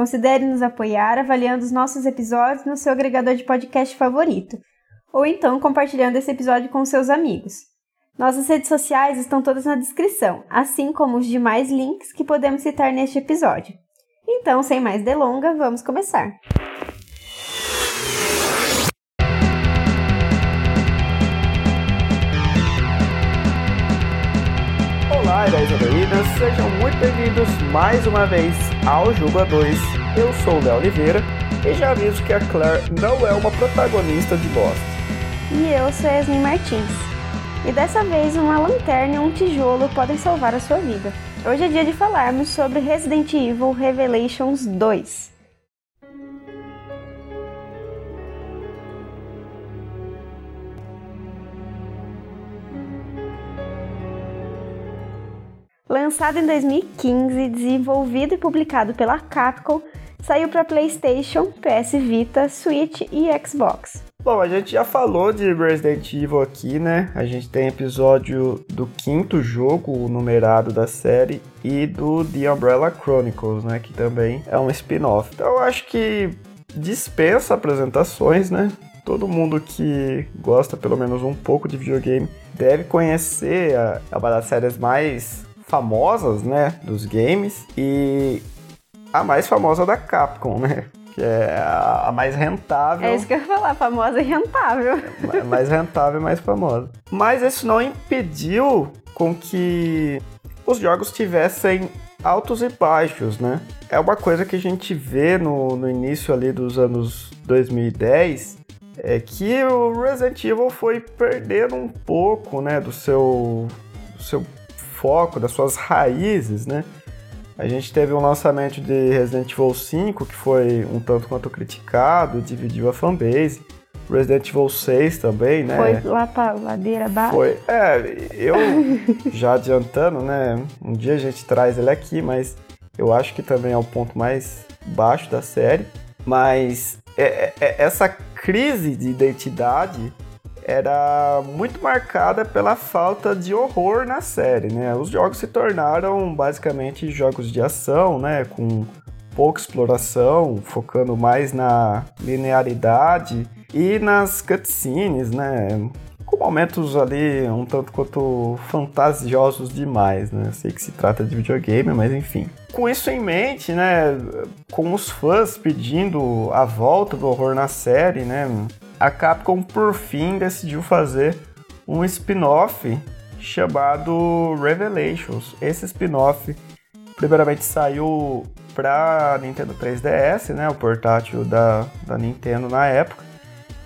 considere nos apoiar avaliando os nossos episódios no seu agregador de podcast favorito, ou então compartilhando esse episódio com seus amigos. Nossas redes sociais estão todas na descrição, assim como os demais links que podemos citar neste episódio. Então, sem mais delongas, vamos começar. Olá, heróis heroínas, sejam muito bem-vindos mais uma vez ao Juba 2. Eu sou o Léo Oliveira e já aviso que a Claire não é uma protagonista de bosta. E eu sou Yasmin Martins. E dessa vez uma lanterna e um tijolo podem salvar a sua vida. Hoje é dia de falarmos sobre Resident Evil Revelations 2. Lançado em 2015, desenvolvido e publicado pela Capcom, saiu para PlayStation, PS Vita, Switch e Xbox. Bom, a gente já falou de Resident Evil aqui, né? A gente tem episódio do quinto jogo numerado da série e do The Umbrella Chronicles, né? Que também é um spin-off. Então eu acho que dispensa apresentações, né? Todo mundo que gosta pelo menos um pouco de videogame deve conhecer a, a uma das séries mais famosas, né, dos games e a mais famosa da Capcom, né? Que é a mais rentável. É isso que eu ia falar, famosa e rentável. mais rentável e mais famosa. Mas isso não impediu com que os jogos tivessem altos e baixos, né? É uma coisa que a gente vê no, no início ali dos anos 2010, é que o Resident Evil foi perdendo um pouco, né, do seu, do seu foco, das suas raízes, né? A gente teve um lançamento de Resident Evil 5 que foi um tanto quanto criticado, dividiu a fanbase. Resident Evil 6 também, né? Foi lá pra ladeira abaixo. Foi. É, eu já adiantando, né? Um dia a gente traz ele aqui, mas eu acho que também é o ponto mais baixo da série. Mas é, é, é essa crise de identidade era muito marcada pela falta de horror na série, né? Os jogos se tornaram basicamente jogos de ação, né? Com pouca exploração, focando mais na linearidade e nas cutscenes, né? Com momentos ali um tanto quanto fantasiosos demais, né? sei que se trata de videogame, mas enfim. Com isso em mente, né? Com os fãs pedindo a volta do horror na série, né? A Capcom por fim decidiu fazer um spin-off chamado Revelations. Esse spin-off primeiramente saiu para Nintendo 3DS, né, o portátil da, da Nintendo na época.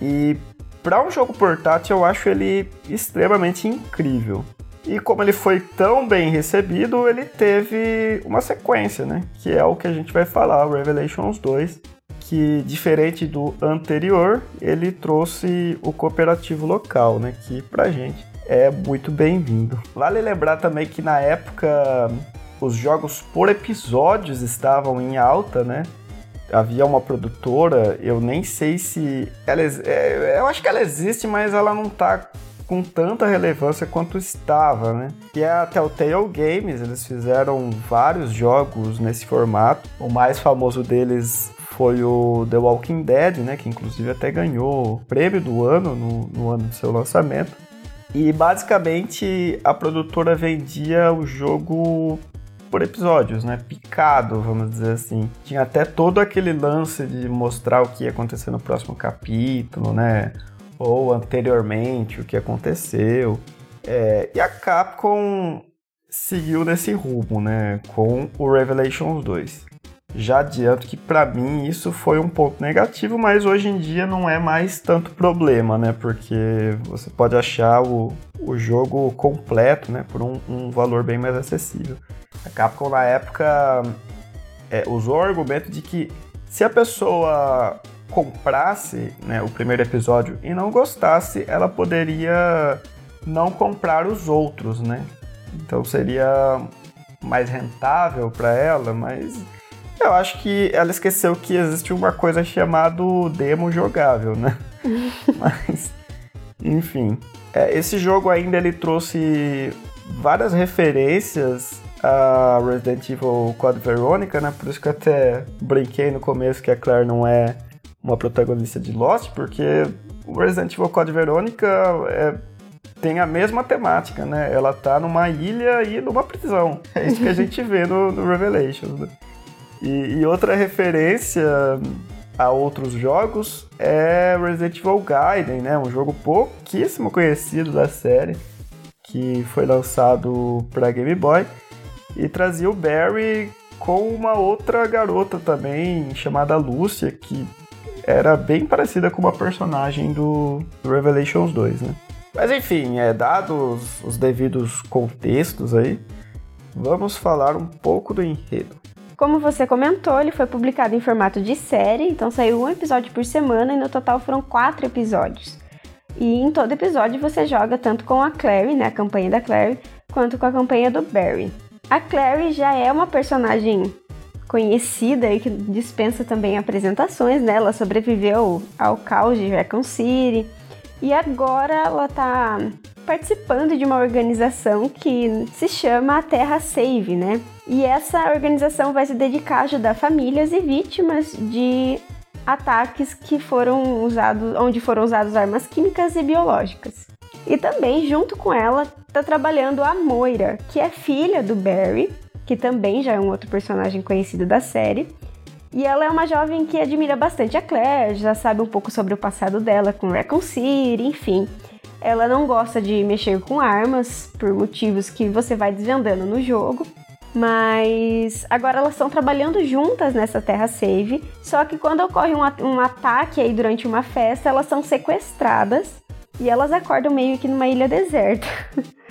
E para um jogo portátil eu acho ele extremamente incrível. E como ele foi tão bem recebido, ele teve uma sequência, né? Que é o que a gente vai falar, o Revelations 2, que diferente do anterior, ele trouxe o cooperativo local, né, que pra gente é muito bem-vindo. Vale lembrar também que na época os jogos por episódios estavam em alta, né? Havia uma produtora, eu nem sei se ela, é, eu acho que ela existe, mas ela não tá com tanta relevância quanto estava, né? Que é a Telltale Games, eles fizeram vários jogos nesse formato. O mais famoso deles foi o The Walking Dead, né, que inclusive até ganhou o prêmio do ano no, no ano do seu lançamento. E basicamente a produtora vendia o jogo por episódios, né? Picado, vamos dizer assim. Tinha até todo aquele lance de mostrar o que ia acontecer no próximo capítulo, né? Ou anteriormente, o que aconteceu. É, e a Capcom seguiu nesse rumo, né? Com o Revelations 2. Já adianto que para mim isso foi um ponto negativo, mas hoje em dia não é mais tanto problema, né? Porque você pode achar o, o jogo completo, né? Por um, um valor bem mais acessível. A Capcom na época é, usou o argumento de que se a pessoa comprasse né, o primeiro episódio e não gostasse, ela poderia não comprar os outros, né? Então seria mais rentável para ela, mas eu acho que ela esqueceu que existe uma coisa chamada demo jogável, né? mas, enfim. É, esse jogo ainda ele trouxe várias referências a Resident Evil Code Veronica, né? Por isso que eu até brinquei no começo que a Claire não é uma protagonista de Lost, porque o Resident Evil Code Veronica é, tem a mesma temática, né? Ela tá numa ilha e numa prisão. É isso que a gente vê no, no Revelations, né? E, e, outra referência a outros jogos é Resident Evil Gaiden, né? Um jogo pouquíssimo conhecido da série, que foi lançado para Game Boy e trazia o Barry com uma outra garota também chamada Lúcia, que era bem parecida com uma personagem do, Revelations 2, né? Mas enfim, é, dados os devidos contextos aí, vamos falar um pouco do enredo. Como você comentou, ele foi publicado em formato de série, então saiu um episódio por semana e no total foram quatro episódios. E em todo episódio você joga tanto com a Clary, né, a campanha da Clary, quanto com a campanha do Barry. A Clary já é uma personagem conhecida e que dispensa também apresentações, né? Ela sobreviveu ao caos de Raccoon City e agora ela tá participando de uma organização que se chama Terra Save, né? E essa organização vai se dedicar a ajudar famílias e vítimas de ataques que foram usados, onde foram usadas armas químicas e biológicas. E também, junto com ela, está trabalhando a Moira, que é filha do Barry, que também já é um outro personagem conhecido da série. E ela é uma jovem que admira bastante a Claire, já sabe um pouco sobre o passado dela com Raccoon City, enfim. Ela não gosta de mexer com armas, por motivos que você vai desvendando no jogo. Mas agora elas estão trabalhando juntas nessa Terra Save. Só que quando ocorre um, um ataque aí durante uma festa, elas são sequestradas e elas acordam meio que numa ilha deserta.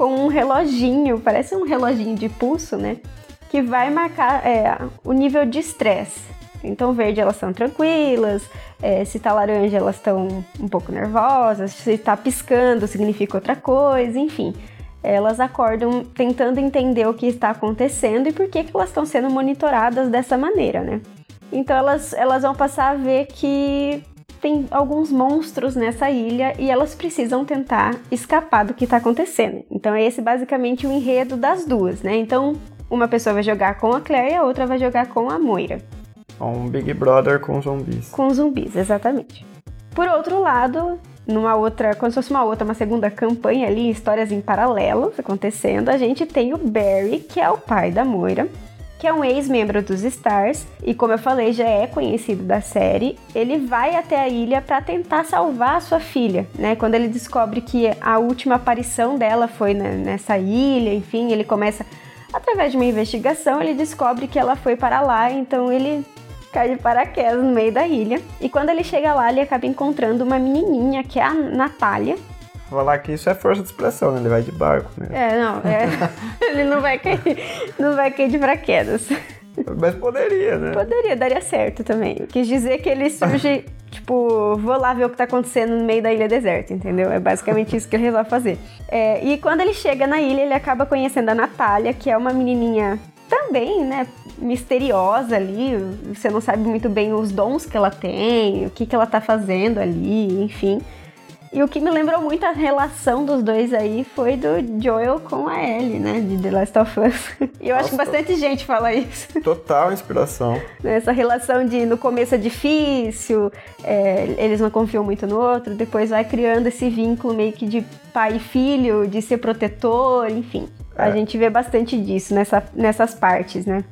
com um reloginho, parece um reloginho de pulso, né? Que vai marcar é, o nível de estresse. Então, verde elas estão tranquilas, é, se tá laranja elas estão um pouco nervosas, se tá piscando significa outra coisa, enfim. Elas acordam tentando entender o que está acontecendo e por que, que elas estão sendo monitoradas dessa maneira, né? Então elas, elas vão passar a ver que tem alguns monstros nessa ilha e elas precisam tentar escapar do que está acontecendo. Então é esse basicamente o enredo das duas, né? Então uma pessoa vai jogar com a Claire e a outra vai jogar com a Moira. Um Big Brother com zumbis. Com zumbis, exatamente. Por outro lado, numa outra, como se fosse uma outra, uma segunda campanha ali, histórias em paralelo acontecendo, a gente tem o Barry, que é o pai da Moira, que é um ex-membro dos Stars e, como eu falei, já é conhecido da série. Ele vai até a ilha para tentar salvar a sua filha, né? Quando ele descobre que a última aparição dela foi nessa ilha, enfim, ele começa através de uma investigação, ele descobre que ela foi para lá, então ele cai de paraquedas no meio da ilha. E quando ele chega lá, ele acaba encontrando uma menininha que é a Natália, falar que isso é força de expressão, né? Ele vai de barco mesmo. É, não, é, ele não vai cair, não vai cair de paraquedas. Mas poderia, né? Poderia, daria certo também. Quis dizer que ele surge, tipo, vou lá ver o que tá acontecendo no meio da ilha deserta, entendeu? É basicamente isso que ele resolve fazer. É, e quando ele chega na ilha, ele acaba conhecendo a Natália, que é uma menininha também, né, misteriosa ali. Você não sabe muito bem os dons que ela tem, o que, que ela tá fazendo ali, enfim. E o que me lembrou muito a relação dos dois aí foi do Joel com a Ellie, né? De The Last of Us. E eu Nossa, acho que bastante gente fala isso. Total inspiração. Essa relação de no começo é difícil, é, eles não confiam muito no outro, depois vai criando esse vínculo meio que de pai e filho, de ser protetor, enfim. É. A gente vê bastante disso nessa, nessas partes, né?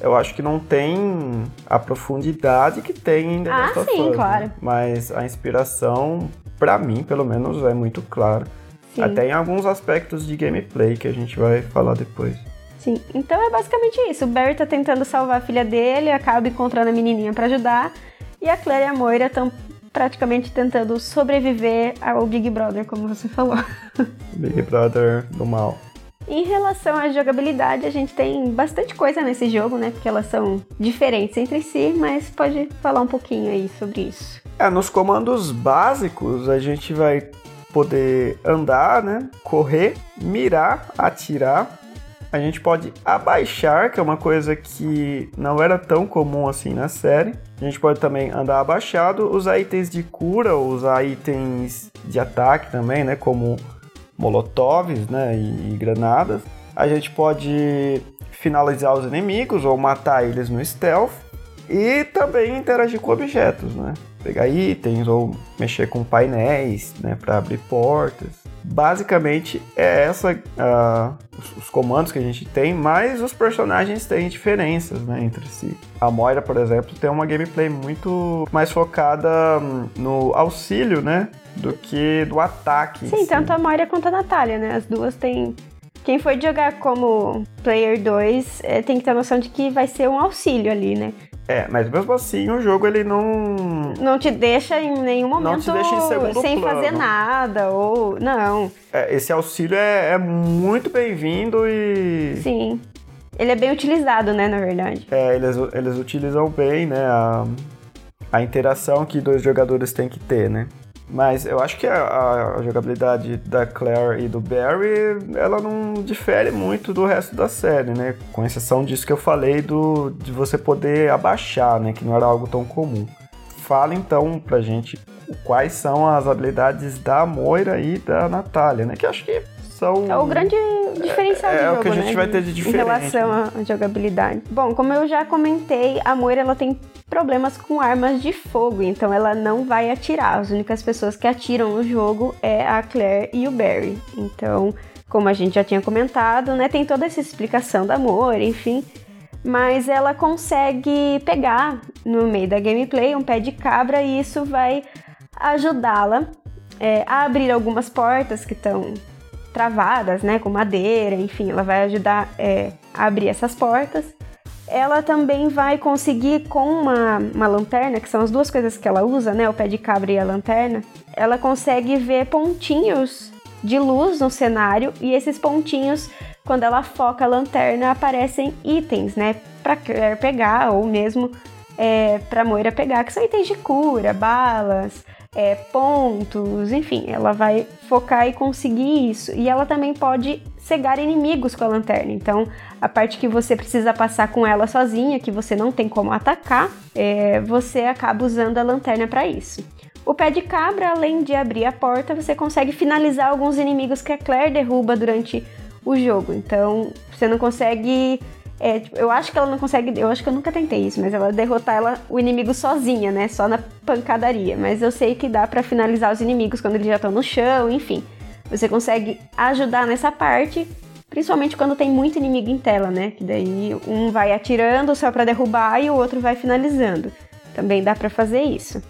eu acho que não tem a profundidade que tem em The ah, sim, Us, claro. Né? Mas a inspiração para mim, pelo menos, é muito claro. Sim. Até em alguns aspectos de gameplay que a gente vai falar depois. Sim, então é basicamente isso. O Barry tá tentando salvar a filha dele, acaba encontrando a menininha para ajudar, e a Claire e a Moira estão praticamente tentando sobreviver ao Big Brother, como você falou. Big Brother do mal. Em relação à jogabilidade, a gente tem bastante coisa nesse jogo, né? Porque elas são diferentes entre si, mas pode falar um pouquinho aí sobre isso. É, nos comandos básicos a gente vai poder andar, né? Correr, mirar, atirar. A gente pode abaixar, que é uma coisa que não era tão comum assim na série. A gente pode também andar abaixado, usar itens de cura, usar itens de ataque também, né? Como molotovs né, e, e granadas. A gente pode finalizar os inimigos ou matar eles no stealth e também interagir com objetos, né? Pegar itens ou mexer com painéis, né, para abrir portas. Basicamente é essa uh, os, os, comandos que a gente tem, mas os personagens têm diferenças, né, entre si. A Moira, por exemplo, tem uma gameplay muito mais focada hum, no auxílio, né, do que do ataque. Sim, tanto a Moira quanto a Natália, né? As duas têm. Quem for jogar como Player 2 é, tem que ter a noção de que vai ser um auxílio ali, né? É, mas mesmo assim o jogo ele não. Não te deixa em nenhum momento não te deixa em segundo sem plano. fazer nada, ou. Não. É, esse auxílio é, é muito bem-vindo e. Sim. Ele é bem utilizado, né, na verdade. É, eles, eles utilizam bem, né, a, a interação que dois jogadores têm que ter, né? Mas eu acho que a, a, jogabilidade da Claire e do Barry, ela não difere muito do resto da série, né? Com exceção disso que eu falei do de você poder abaixar, né? Que não era algo tão comum. Fala então pra gente quais são as habilidades da Moira e da Natália, né? Que acho que são... É o grande diferencial é, do é jogo, o que a gente né? vai ter de diferente. Em relação né? à jogabilidade. Bom, como eu já comentei, a Moira ela tem problemas com armas de fogo, então ela não vai atirar. As únicas pessoas que atiram no jogo é a Claire e o Barry. Então, como a gente já tinha comentado, né, tem toda essa explicação da Moira, enfim, mas ela consegue pegar no meio da gameplay um pé de cabra e isso vai ajudá-la é, a abrir algumas portas que estão travadas, né, com madeira, enfim, ela vai ajudar é, a abrir essas portas. Ela também vai conseguir com uma, uma lanterna, que são as duas coisas que ela usa, né, o pé de cabra e a lanterna, ela consegue ver pontinhos de luz no cenário e esses pontinhos, quando ela foca a lanterna, aparecem itens, né, para Claire pegar ou mesmo é, para Moira pegar, que são itens de cura, balas, é, pontos, enfim, ela vai focar e conseguir isso. E ela também pode cegar inimigos com a lanterna. Então, a parte que você precisa passar com ela sozinha, que você não tem como atacar, é, você acaba usando a lanterna para isso. O pé de cabra, além de abrir a porta, você consegue finalizar alguns inimigos que a Claire derruba durante o jogo. Então, você não consegue é, tipo, eu acho que ela não consegue. Eu acho que eu nunca tentei isso, mas ela derrotar ela, o inimigo sozinha, né? Só na pancadaria. Mas eu sei que dá para finalizar os inimigos quando eles já estão no chão, enfim. Você consegue ajudar nessa parte, principalmente quando tem muito inimigo em tela, né? Que daí um vai atirando só para derrubar e o outro vai finalizando. Também dá para fazer isso.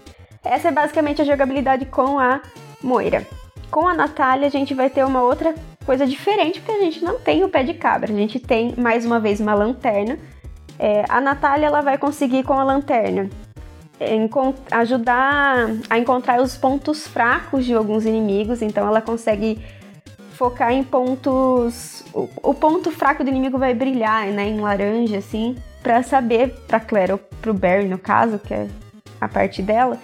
Essa é basicamente a jogabilidade com a Moira. Com a Natália, a gente vai ter uma outra coisa diferente, porque a gente não tem o pé de cabra. A gente tem, mais uma vez, uma lanterna. É, a Natália ela vai conseguir, com a lanterna, ajudar a encontrar os pontos fracos de alguns inimigos. Então, ela consegue focar em pontos. O, o ponto fraco do inimigo vai brilhar, né, em laranja, assim, para saber, para Claire ou pro Barry, no caso, que é a parte dela,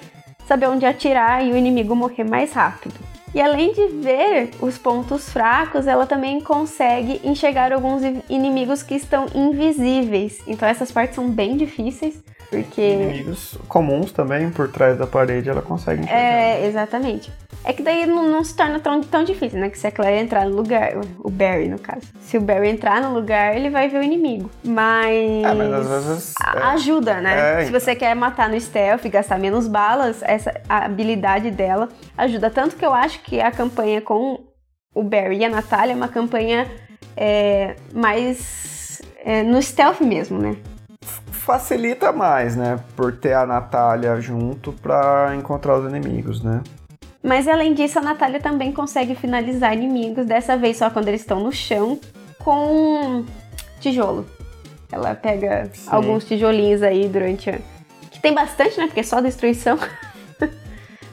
saber onde atirar e o inimigo morrer mais rápido. E além de ver os pontos fracos, ela também consegue enxergar alguns inimigos que estão invisíveis. Então essas partes são bem difíceis, porque inimigos comuns também por trás da parede ela consegue enxergar. É, exatamente. É que daí não, não, se torna tão, tão difícil, né? Que se a Claire entrar no lugar, o Barry no caso. Se o Barry entrar no lugar, ele vai ver o inimigo. Mas. É, mas às vezes. É... Ajuda, né? É, se você quer matar no stealth e gastar menos balas, essa habilidade dela ajuda. Tanto que eu acho que a campanha com o Barry e a Natália é uma campanha é, mais é, no stealth mesmo, né? Facilita mais, né? Por ter a Natália junto para encontrar os inimigos, né? Mas além disso, a Natália também consegue finalizar inimigos, dessa vez só quando eles estão no chão, com tijolo. Ela pega Sim. alguns tijolinhos aí durante a... Que tem bastante, né? Porque é só destruição.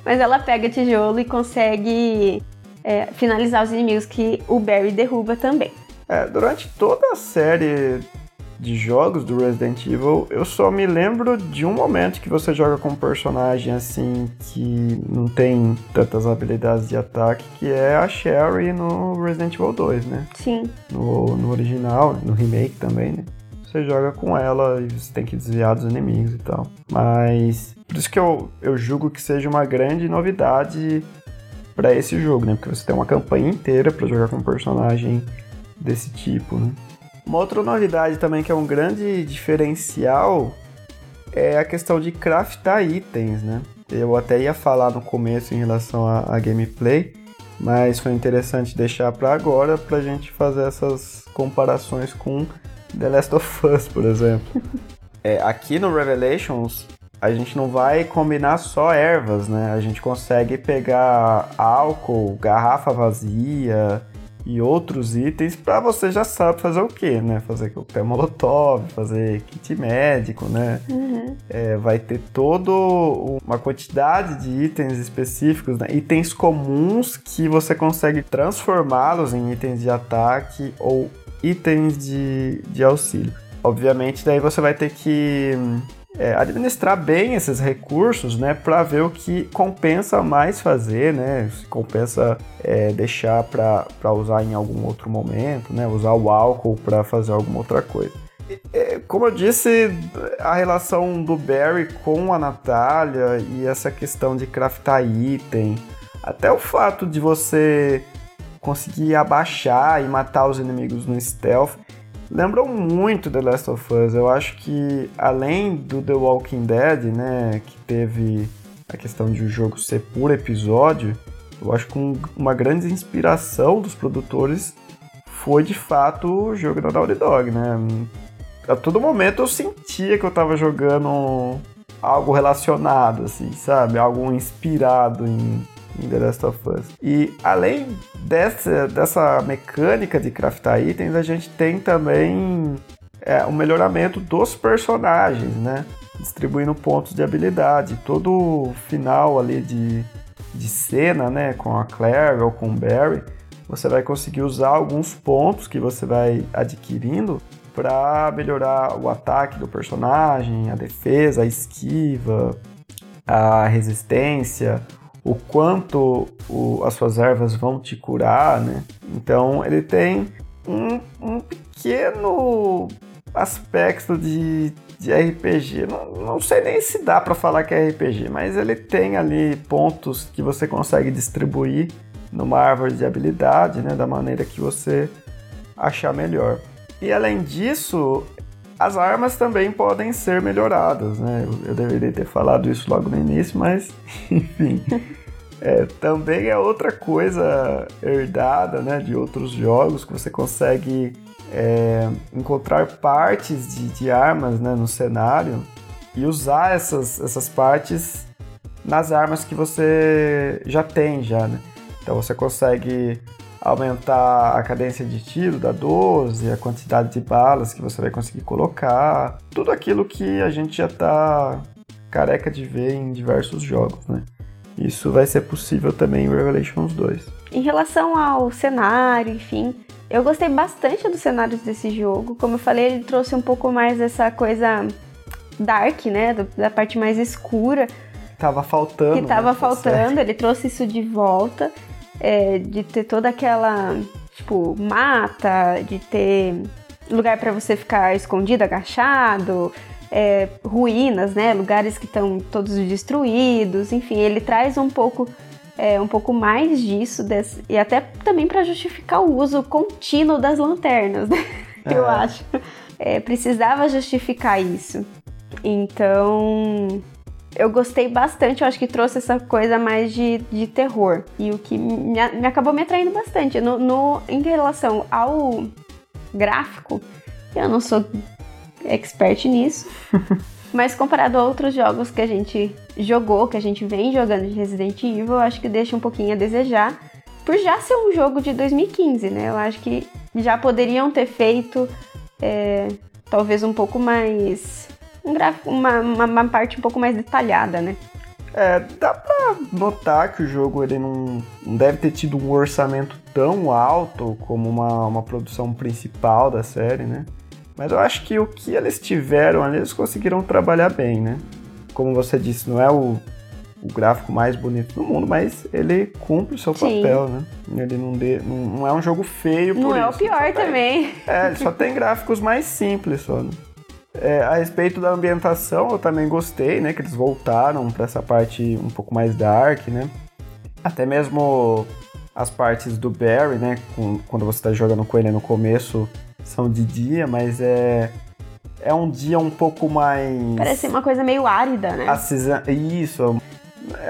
Mas ela pega tijolo e consegue é, finalizar os inimigos que o Barry derruba também. É, durante toda a série de jogos do Resident Evil, eu só me lembro de um momento que você joga com um personagem assim que não tem tantas habilidades de ataque, que é a Sherry no Resident Evil 2, né? Sim. No, no original, no remake também, né? Você joga com ela e você tem que desviar dos inimigos e tal. Mas por isso que eu, eu julgo que seja uma grande novidade para esse jogo, né? Porque você tem uma campanha inteira para jogar com um personagem desse tipo, né? Uma outra novidade também que é um grande diferencial é a questão de craftar itens, né? Eu até ia falar no começo em relação à gameplay, mas foi interessante deixar para agora para a gente fazer essas comparações com The Last of Us, por exemplo. é, aqui no Revelations a gente não vai combinar só ervas, né? A gente consegue pegar álcool, garrafa vazia, e outros itens para você já sabe fazer o que, né? Fazer coquetel molotov, fazer kit médico, né? Uhum. É, vai ter toda uma quantidade de itens específicos, né? itens comuns que você consegue transformá-los em itens de ataque ou itens de, de auxílio. Obviamente, daí você vai ter que é, administrar bem esses recursos, né, para ver o que compensa mais fazer, né, se compensa é, deixar para usar em algum outro momento, né, usar o álcool para fazer alguma outra coisa. É, como eu disse, a relação do Barry com a Natália e essa questão de craftar item, até o fato de você conseguir abaixar e matar os inimigos no stealth, lembram muito The Last of Us. Eu acho que além do The Walking Dead, né, que teve a questão de o jogo ser por episódio, eu acho que um, uma grande inspiração dos produtores foi de fato o jogo da Naughty Dog, né? A todo momento eu sentia que eu tava jogando algo relacionado, assim, sabe? Algo inspirado em em The Last of Us. E além dessa, dessa mecânica de craftar itens, a gente tem também é, um melhoramento dos personagens, né? Distribuindo pontos de habilidade. Todo final ali de, de cena, né? Com a Claire ou com o Barry, você vai conseguir usar alguns pontos que você vai adquirindo para melhorar o ataque do personagem, a defesa, a esquiva, a resistência, o quanto o, as suas ervas vão te curar, né? Então ele tem um, um pequeno aspecto de, de RPG. Não, não sei nem se dá para falar que é RPG, mas ele tem ali pontos que você consegue distribuir numa árvore de habilidade, né? Da maneira que você achar melhor. E além disso, as armas também podem ser melhoradas, né? Eu, eu deveria ter falado isso logo no início, mas enfim. É, também é outra coisa herdada né, de outros jogos que você consegue é, encontrar partes de, de armas né, no cenário e usar essas, essas partes nas armas que você já tem já, né? Então você consegue aumentar a cadência de tiro da 12, a quantidade de balas que você vai conseguir colocar, tudo aquilo que a gente já está careca de ver em diversos jogos, né? Isso vai ser possível também em Revelations 2. Em relação ao cenário, enfim, eu gostei bastante dos cenários desse jogo. Como eu falei, ele trouxe um pouco mais essa coisa dark, né? Da parte mais escura. Tava faltando. Que tava né? faltando, ele trouxe isso de volta é, de ter toda aquela, tipo, mata, de ter lugar para você ficar escondido, agachado, é, ruínas, né? Lugares que estão todos destruídos, enfim, ele traz um pouco é, um pouco mais disso desse, e até também para justificar o uso contínuo das lanternas, né? É. Eu acho. É, precisava justificar isso. Então, eu gostei bastante, eu acho que trouxe essa coisa mais de, de terror. E o que me, me acabou me atraindo bastante. No, no, em relação ao gráfico, eu não sou expert nisso. mas comparado a outros jogos que a gente jogou, que a gente vem jogando de Resident Evil, eu acho que deixa um pouquinho a desejar. Por já ser um jogo de 2015, né? Eu acho que já poderiam ter feito é, talvez um pouco mais um gráfico, uma, uma, uma, parte um pouco mais detalhada, né? É, dá pra notar que o jogo ele não, não deve ter tido um orçamento tão alto como uma, uma produção principal da série, né? Mas eu acho que o que eles tiveram ali, eles conseguiram trabalhar bem, né? Como você disse, não é o, o gráfico mais bonito do mundo, mas ele cumpre o seu Sim. papel, né? Ele não, de, não, não, é um jogo feio não por Não é o pior também. é, ele só tem gráficos mais simples só, né? É, a respeito da ambientação, eu também gostei, né? Que eles voltaram para essa parte um pouco mais dark, né? Até mesmo as partes do Barry, né? Com, quando você está jogando com ele no começo, são de dia, mas é é um dia um pouco mais. Parece uma coisa meio árida, né? Acisa... Isso.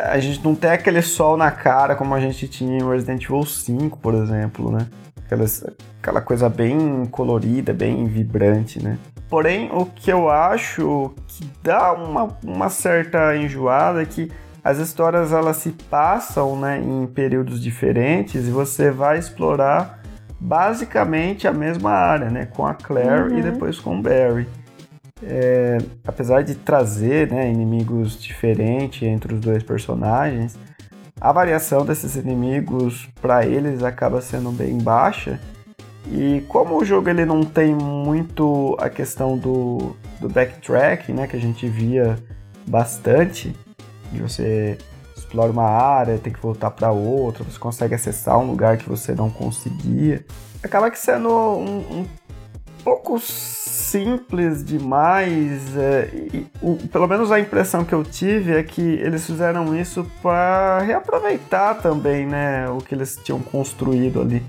A gente não tem aquele sol na cara como a gente tinha em Resident Evil 5, por exemplo, né? Aquelas, aquela coisa bem colorida, bem vibrante, né? Porém, o que eu acho que dá uma, uma certa enjoada é que as histórias elas se passam né, em períodos diferentes e você vai explorar basicamente a mesma área, né, com a Claire uhum. e depois com o Barry. É, apesar de trazer né, inimigos diferentes entre os dois personagens, a variação desses inimigos para eles acaba sendo bem baixa e como o jogo ele não tem muito a questão do, do backtrack, né, que a gente via bastante, de você explora uma área, tem que voltar para outra, você consegue acessar um lugar que você não conseguia, acaba que sendo um, um pouco simples demais. É, e, o, pelo menos a impressão que eu tive é que eles fizeram isso para reaproveitar também, né, o que eles tinham construído ali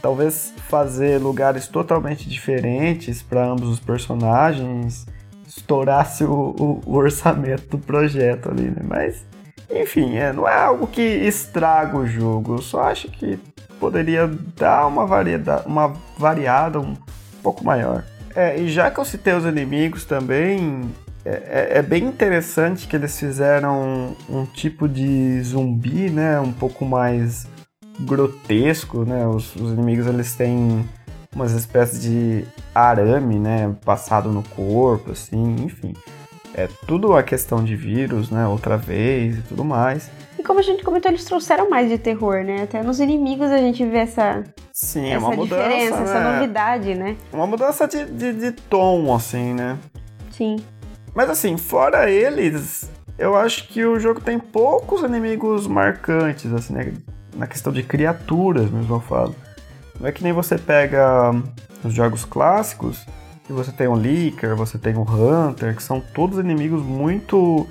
talvez fazer lugares totalmente diferentes para ambos os personagens estourasse o, o, o, orçamento do projeto ali, né? Mas, enfim, é, não é algo que estraga o jogo. Eu só acho que poderia dar uma, variedade, uma variada um pouco maior. É, e já que eu citei os inimigos também, é, é, é bem interessante que eles fizeram um tipo de zumbi, né? Um pouco mais grotesco, né? Os, os, inimigos eles têm umas espécies de arame, né? Passado no corpo, assim, enfim. É tudo a questão de vírus, né? Outra vez e tudo mais. E como a gente comentou, eles trouxeram mais de terror, né? Até nos inimigos a gente vê essa, Sim, essa é uma mudança, diferença, né? essa novidade, né? Uma mudança de, de, de tom, assim, né? Sim. Mas assim, fora eles, eu acho que o jogo tem poucos inimigos marcantes, assim, né? Na questão de criaturas mesmo eu falo. Não é que nem você pega os jogos clássicos e você tem um Licker, você tem um Hunter, que são todos inimigos muito.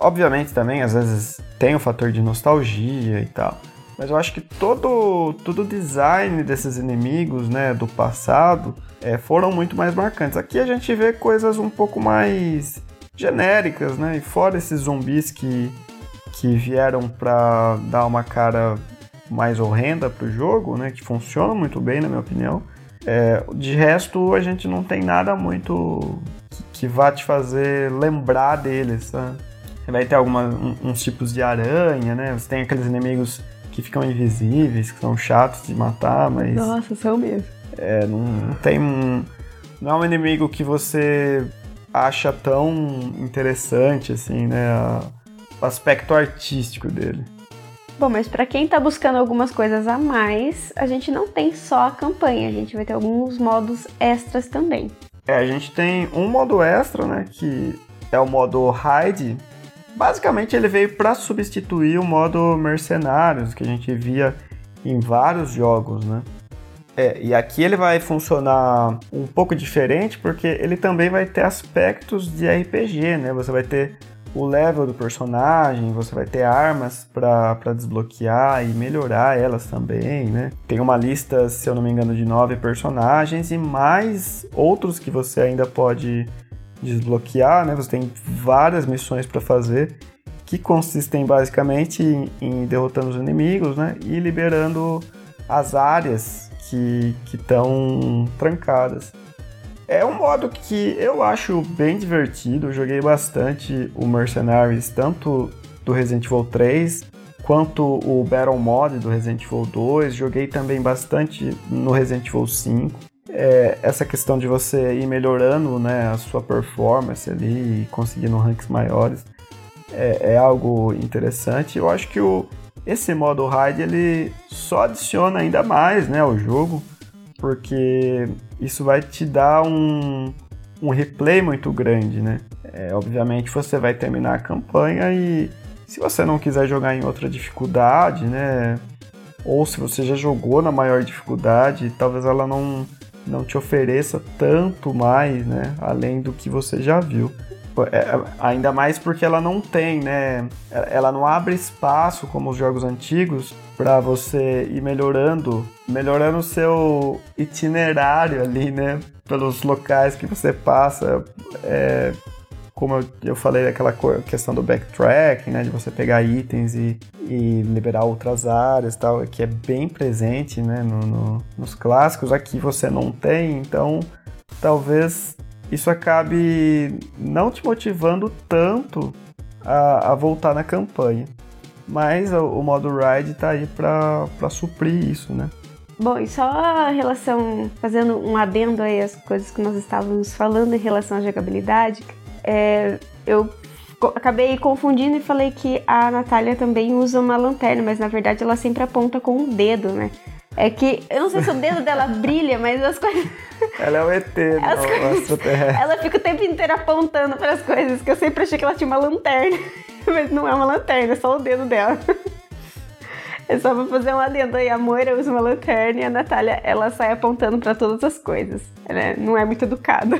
Obviamente também, às vezes tem o fator de nostalgia e tal. Mas eu acho que todo, todo o design desses inimigos, né, do passado, é, foram muito mais marcantes. Aqui a gente vê coisas um pouco mais genéricas, né? E fora esses zumbis que que vieram para dar uma cara mais horrenda pro jogo, né? Que funciona muito bem, na minha opinião. É, de resto, a gente não tem nada muito que, vá te fazer lembrar deles, sabe? Você vai ter algumas, um, uns tipos de aranha, né? Você tem aqueles inimigos que ficam invisíveis, que são chatos de matar, mas... Nossa, são mesmo. É, não, não tem... Um, não é um inimigo que você acha tão interessante, assim, né? A, o aspecto artístico dele. Bom, mas para quem tá buscando algumas coisas a mais, a gente não tem só a campanha, a gente vai ter alguns modos extras também. É, a gente tem um modo extra, né, que é o modo Raid. Basicamente ele veio para substituir o modo Mercenários, que a gente via em vários jogos, né? É, e aqui ele vai funcionar um pouco diferente porque ele também vai ter aspectos de RPG, né? Você vai ter o level do personagem, você vai ter armas para desbloquear e melhorar elas também, né? Tem uma lista, se eu não me engano, de nove personagens e mais outros que você ainda pode desbloquear, né? Você tem várias missões para fazer que consistem basicamente em, em derrotando os inimigos, né? E liberando as áreas que estão trancadas. É um modo que eu acho bem divertido. Eu joguei bastante o Mercenaries, tanto do Resident Evil 3 quanto o Battle Mod do Resident Evil 2. Joguei também bastante no Resident Evil 5. É, essa questão de você ir melhorando né, a sua performance ali e conseguindo ranks maiores. é, é algo interessante. Eu acho que o, esse modo raid ele só adiciona ainda mais né, ao jogo, porque isso vai te dar um, um replay muito grande, né? É, obviamente você vai terminar a campanha e se você não quiser jogar em outra dificuldade, né? Ou se você já jogou na maior dificuldade, talvez ela não, não te ofereça tanto mais, né? Além do que você já viu. É, ainda mais porque ela não tem, né? Ela não abre espaço como os jogos antigos para você ir melhorando, melhorando o seu itinerário ali, né? Pelos locais que você passa. É, como eu, eu falei, aquela questão do backtracking, né? De você pegar itens e, e liberar outras áreas tal, que é bem presente, né? No, no, nos clássicos. Aqui você não tem, então talvez isso acabe não te motivando tanto a, a voltar na campanha. Mas o, o modo Ride tá aí para suprir isso, né? Bom, e só a relação, fazendo um adendo aí às coisas que nós estávamos falando em relação à jogabilidade, é, eu acabei confundindo e falei que a Natália também usa uma lanterna, mas na verdade ela sempre aponta com o um dedo, né? É que, eu não sei se o dedo dela brilha, mas as coisas. Ela é o ET, as não, coisas... Ela fica o tempo inteiro apontando para as coisas, que eu sempre achei que ela tinha uma lanterna. Mas não é uma lanterna, é só o dedo dela. É só pra fazer um adendo aí. A Moira usa uma lanterna e a Natália, ela sai apontando para todas as coisas. Ela não é muito educada.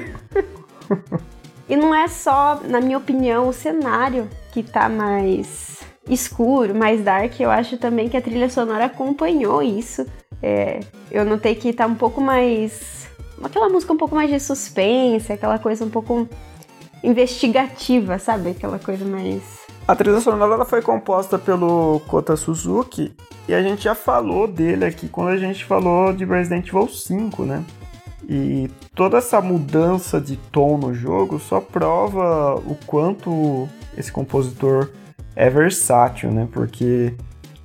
e não é só, na minha opinião, o cenário que tá mais escuro, mais dark. Eu acho também que a trilha sonora acompanhou isso. É, eu notei que tá um pouco mais. Aquela música um pouco mais de suspense, aquela coisa um pouco investigativa, sabe? Aquela coisa mais. A trilha sonora ela foi composta pelo Kota Suzuki e a gente já falou dele aqui quando a gente falou de Resident Evil 5, né? E toda essa mudança de tom no jogo só prova o quanto esse compositor é versátil, né? Porque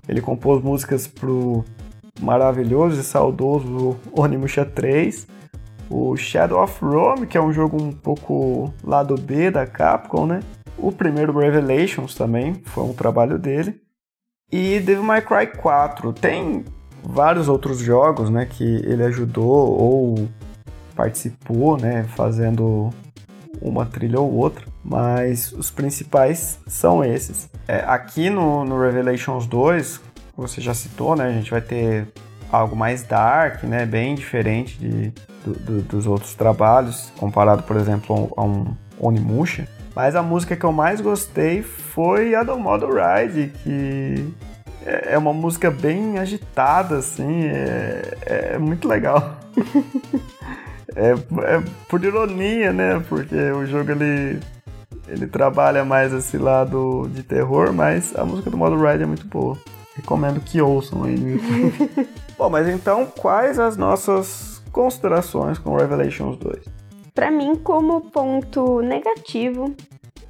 ele compôs músicas pro maravilhoso e saudoso Onimusha 3, o Shadow of Rome, que é um jogo um pouco lado B da Capcom, né? O primeiro Revelations também foi um trabalho dele. E Devil May Cry 4. Tem vários outros jogos, né, que ele ajudou ou participou, né, fazendo uma trilha ou outra, mas os principais são esses. É, aqui no, no Revelations 2, você já citou, né? A gente vai ter algo mais dark, né? Bem diferente de, do, do, dos outros trabalhos, comparado, por exemplo, a um Onimusha. Mas a música que eu mais gostei foi a do Modo Ride, que é, é uma música bem agitada, assim, é, é muito legal. é, é por ironia, né? Porque o jogo ele ele trabalha mais esse lado de terror, mas a música do Modo Ride é muito boa. Recomendo que ouçam aí no YouTube. Bom, mas então quais as nossas considerações com Revelations 2? Para mim, como ponto negativo,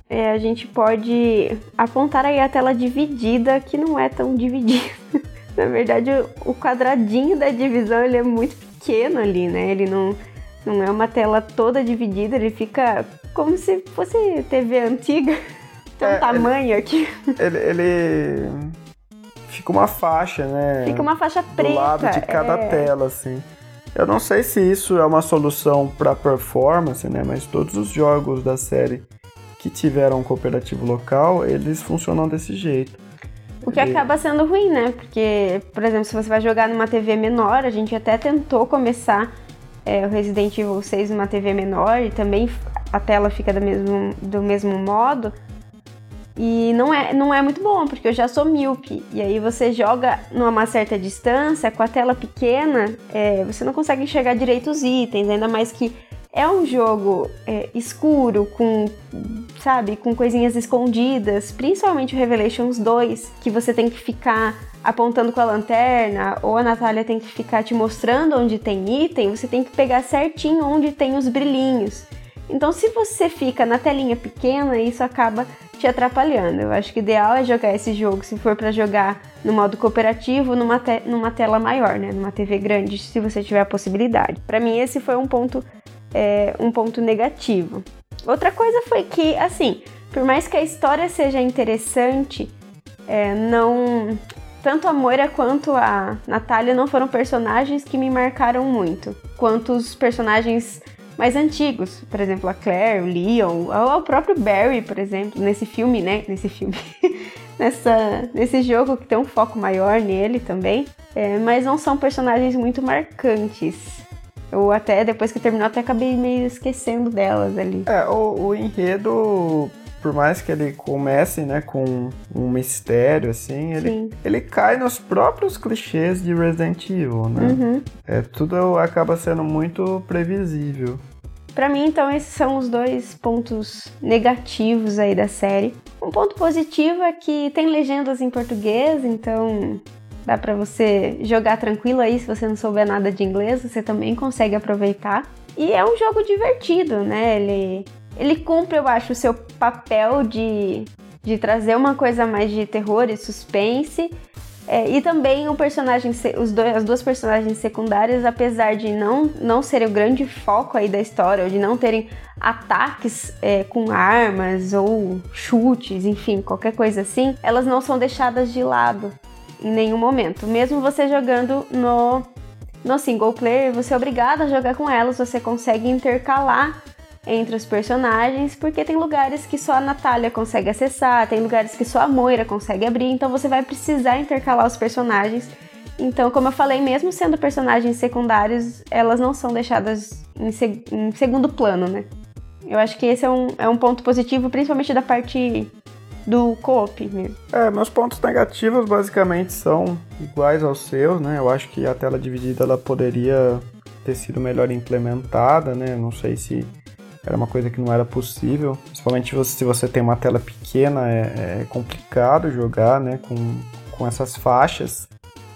é, a gente pode apontar aí a tela dividida, que não é tão dividida. Na verdade, o quadradinho da divisão ele é muito pequeno ali, né? Ele não, não é uma tela toda dividida, ele fica como se fosse TV antiga. Tem um é, tamanho ele, aqui. Ele, ele, Fica uma faixa, né? Fica uma faixa preta. Do lado de cada é... tela, assim. Eu não sei se isso é uma solução para performance, né? Mas todos os jogos da série que tiveram um cooperativo local, eles funcionam desse jeito. O que acaba sendo ruim, né? Porque, por exemplo, se você vai jogar numa TV menor, a gente até tentou começar é, o Resident Evil 6 numa TV menor e também a tela fica do mesmo, do mesmo modo. E não é, não é muito bom, porque eu já sou míope. E aí você joga numa certa distância, com a tela pequena, é, você não consegue enxergar direito os itens, ainda mais que é um jogo é, escuro, com, sabe, com coisinhas escondidas, principalmente o Revelations 2, que você tem que ficar apontando com a lanterna, ou a Natália tem que ficar te mostrando onde tem item, você tem que pegar certinho onde tem os brilhinhos. Então, se você fica na telinha pequena, isso acaba te atrapalhando. Eu acho que o ideal é jogar esse jogo, se for para jogar no modo cooperativo, numa, te numa tela maior, né? Numa TV grande, se você tiver a possibilidade. Para mim, esse foi um ponto, é, um ponto negativo. Outra coisa foi que, assim, Por mais que a história seja interessante, é, não. Tanto a Moira quanto a Natália não foram personagens que me marcaram muito, quanto os personagens mais antigos, por exemplo, a Claire, o Leon, ou o próprio Barry, por exemplo, nesse filme, né? Nesse filme. Nessa, nesse jogo que tem um foco maior nele também, é, mas não são personagens muito marcantes. Eu até, depois que terminou, até acabei meio esquecendo delas ali. É, o, o enredo por mais que ele comece, né, com um mistério, assim, ele, ele cai nos próprios clichês de Resident Evil, né? Uhum. É, tudo acaba sendo muito previsível. Para mim, então, esses são os dois pontos negativos aí da série. Um ponto positivo é que tem legendas em português, então dá para você jogar tranquilo aí se você não souber nada de inglês, você também consegue aproveitar. E é um jogo divertido, né? Ele ele cumpre, eu acho, o seu papel de, de trazer uma coisa mais de terror e suspense. É, e também o personagem, os dois, as duas personagens secundárias, apesar de não, não serem o grande foco aí da história, ou de não terem ataques é, com armas ou chutes, enfim, qualquer coisa assim, elas não são deixadas de lado em nenhum momento. Mesmo você jogando no, no single player, você é obrigado a jogar com elas, você consegue intercalar entre os personagens, porque tem lugares que só a Natália consegue acessar, tem lugares que só a Moira consegue abrir, então você vai precisar intercalar os personagens. Então, como eu falei, mesmo sendo personagens secundários, elas não são deixadas em, seg em segundo plano, né? Eu acho que esse é um, é um ponto positivo, principalmente da parte do co-op mesmo. É, meus pontos negativos basicamente são iguais aos seus, né? Eu acho que a tela dividida ela poderia ter sido melhor implementada, né? Não sei se era uma coisa que não era possível. Principalmente se você tem uma tela pequena, é, é complicado jogar né, com, com essas faixas.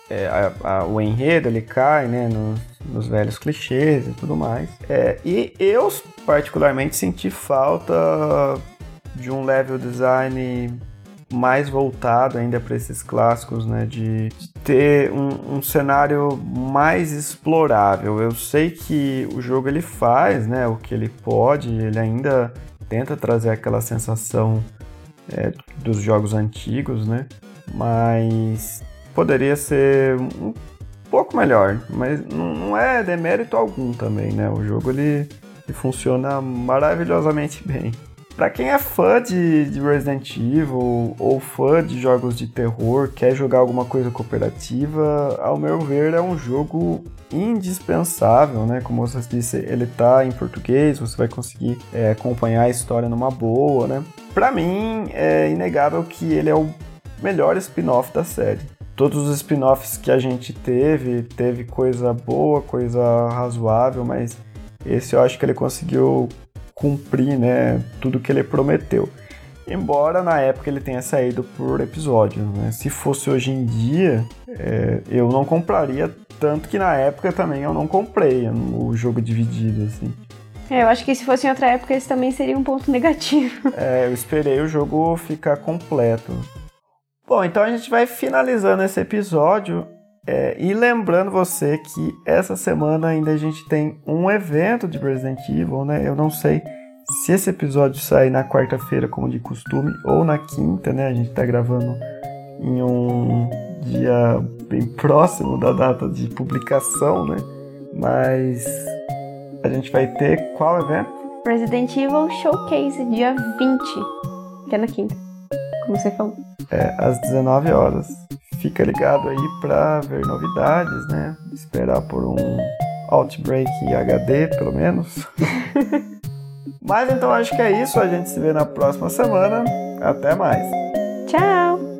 É, a, a, o enredo ele cai né, nos, nos velhos clichês e tudo mais. É, e eu, particularmente, senti falta de um level design mais voltado ainda para esses clássicos, né? De, ter um, um, cenário mais explorável. Eu sei que o jogo ele faz, né? O que ele pode, ele ainda tenta trazer aquela sensação é, dos jogos antigos, né? Mas poderia ser um pouco melhor, mas não, não é demérito algum também, né? O jogo ele, ele funciona maravilhosamente bem. Para quem é fã de, de, Resident Evil ou fã de jogos de terror, quer jogar alguma coisa cooperativa, ao meu ver é um jogo indispensável, né? Como você disse, ele tá em português, você vai conseguir é, acompanhar a história numa boa, né? Para mim é inegável que ele é o melhor spin-off da série. Todos os spin-offs que a gente teve, teve coisa boa, coisa razoável, mas esse eu acho que ele conseguiu cumprir né, tudo que ele prometeu. Embora na época ele tenha saído por episódio. Né? Se fosse hoje em dia, é, eu não compraria, tanto que na época também eu não comprei o jogo dividido. Assim. É, eu acho que se fosse em outra época esse também seria um ponto negativo. É, eu esperei o jogo ficar completo. Bom, então a gente vai finalizando esse episódio. É, e lembrando você que essa semana ainda a gente tem um evento de Resident Evil, né? Eu não sei se esse episódio sair na quarta-feira, como de costume, ou na quinta, né? A gente tá gravando em um dia bem próximo da data de publicação, né? Mas a gente vai ter qual evento? Resident Evil Showcase, dia 20, que é na quinta, como você falou. É, às 19 horas fica ligado aí para ver novidades, né? Esperar por um Outbreak HD, pelo menos. Mas então acho que é isso. A gente se vê na próxima semana. Até mais. Tchau!